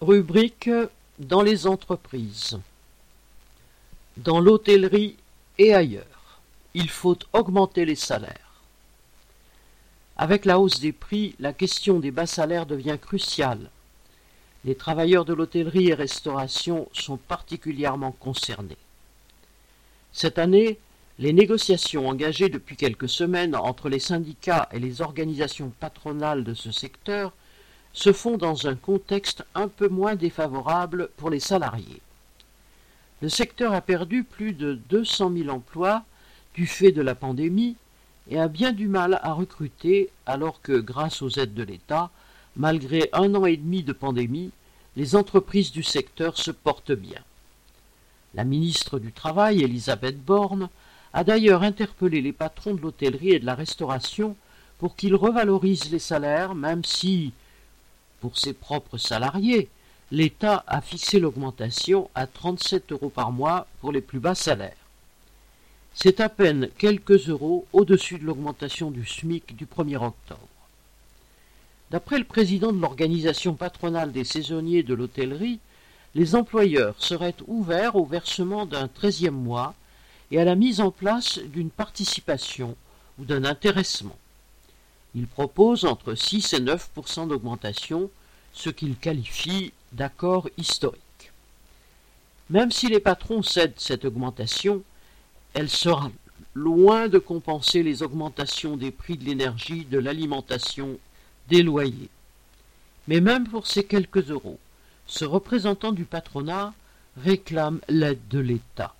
Rubrique dans les entreprises. Dans l'hôtellerie et ailleurs, il faut augmenter les salaires. Avec la hausse des prix, la question des bas salaires devient cruciale. Les travailleurs de l'hôtellerie et restauration sont particulièrement concernés. Cette année, les négociations engagées depuis quelques semaines entre les syndicats et les organisations patronales de ce secteur se font dans un contexte un peu moins défavorable pour les salariés. Le secteur a perdu plus de 200 000 emplois du fait de la pandémie et a bien du mal à recruter alors que, grâce aux aides de l'État, malgré un an et demi de pandémie, les entreprises du secteur se portent bien. La ministre du Travail, Elisabeth Borne, a d'ailleurs interpellé les patrons de l'hôtellerie et de la restauration pour qu'ils revalorisent les salaires, même si, pour ses propres salariés, l'État a fixé l'augmentation à 37 euros par mois pour les plus bas salaires. C'est à peine quelques euros au-dessus de l'augmentation du SMIC du 1er octobre. D'après le président de l'organisation patronale des saisonniers de l'hôtellerie, les employeurs seraient ouverts au versement d'un treizième mois et à la mise en place d'une participation ou d'un intéressement. Il propose entre 6 et 9% d'augmentation, ce qu'il qualifie d'accord historique. Même si les patrons cèdent cette augmentation, elle sera loin de compenser les augmentations des prix de l'énergie, de l'alimentation, des loyers. Mais même pour ces quelques euros, ce représentant du patronat réclame l'aide de l'État.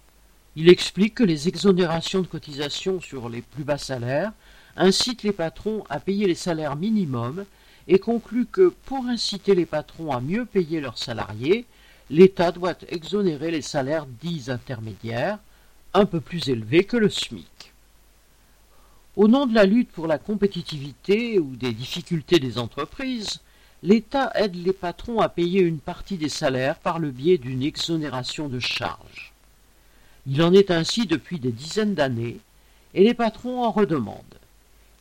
Il explique que les exonérations de cotisations sur les plus bas salaires incite les patrons à payer les salaires minimums et conclut que pour inciter les patrons à mieux payer leurs salariés, l'État doit exonérer les salaires dits intermédiaires, un peu plus élevés que le SMIC. Au nom de la lutte pour la compétitivité ou des difficultés des entreprises, l'État aide les patrons à payer une partie des salaires par le biais d'une exonération de charges. Il en est ainsi depuis des dizaines d'années, et les patrons en redemandent.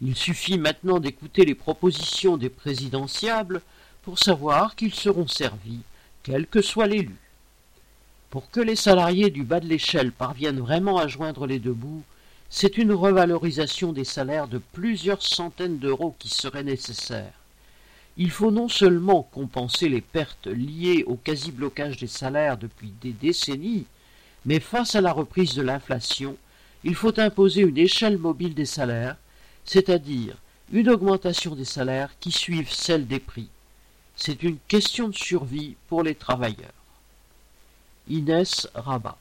Il suffit maintenant d'écouter les propositions des présidentiables pour savoir qu'ils seront servis, quel que soit l'élu. Pour que les salariés du bas de l'échelle parviennent vraiment à joindre les deux bouts, c'est une revalorisation des salaires de plusieurs centaines d'euros qui serait nécessaire. Il faut non seulement compenser les pertes liées au quasi-blocage des salaires depuis des décennies, mais face à la reprise de l'inflation, il faut imposer une échelle mobile des salaires c'est-à-dire une augmentation des salaires qui suivent celle des prix. C'est une question de survie pour les travailleurs. Inès Rabat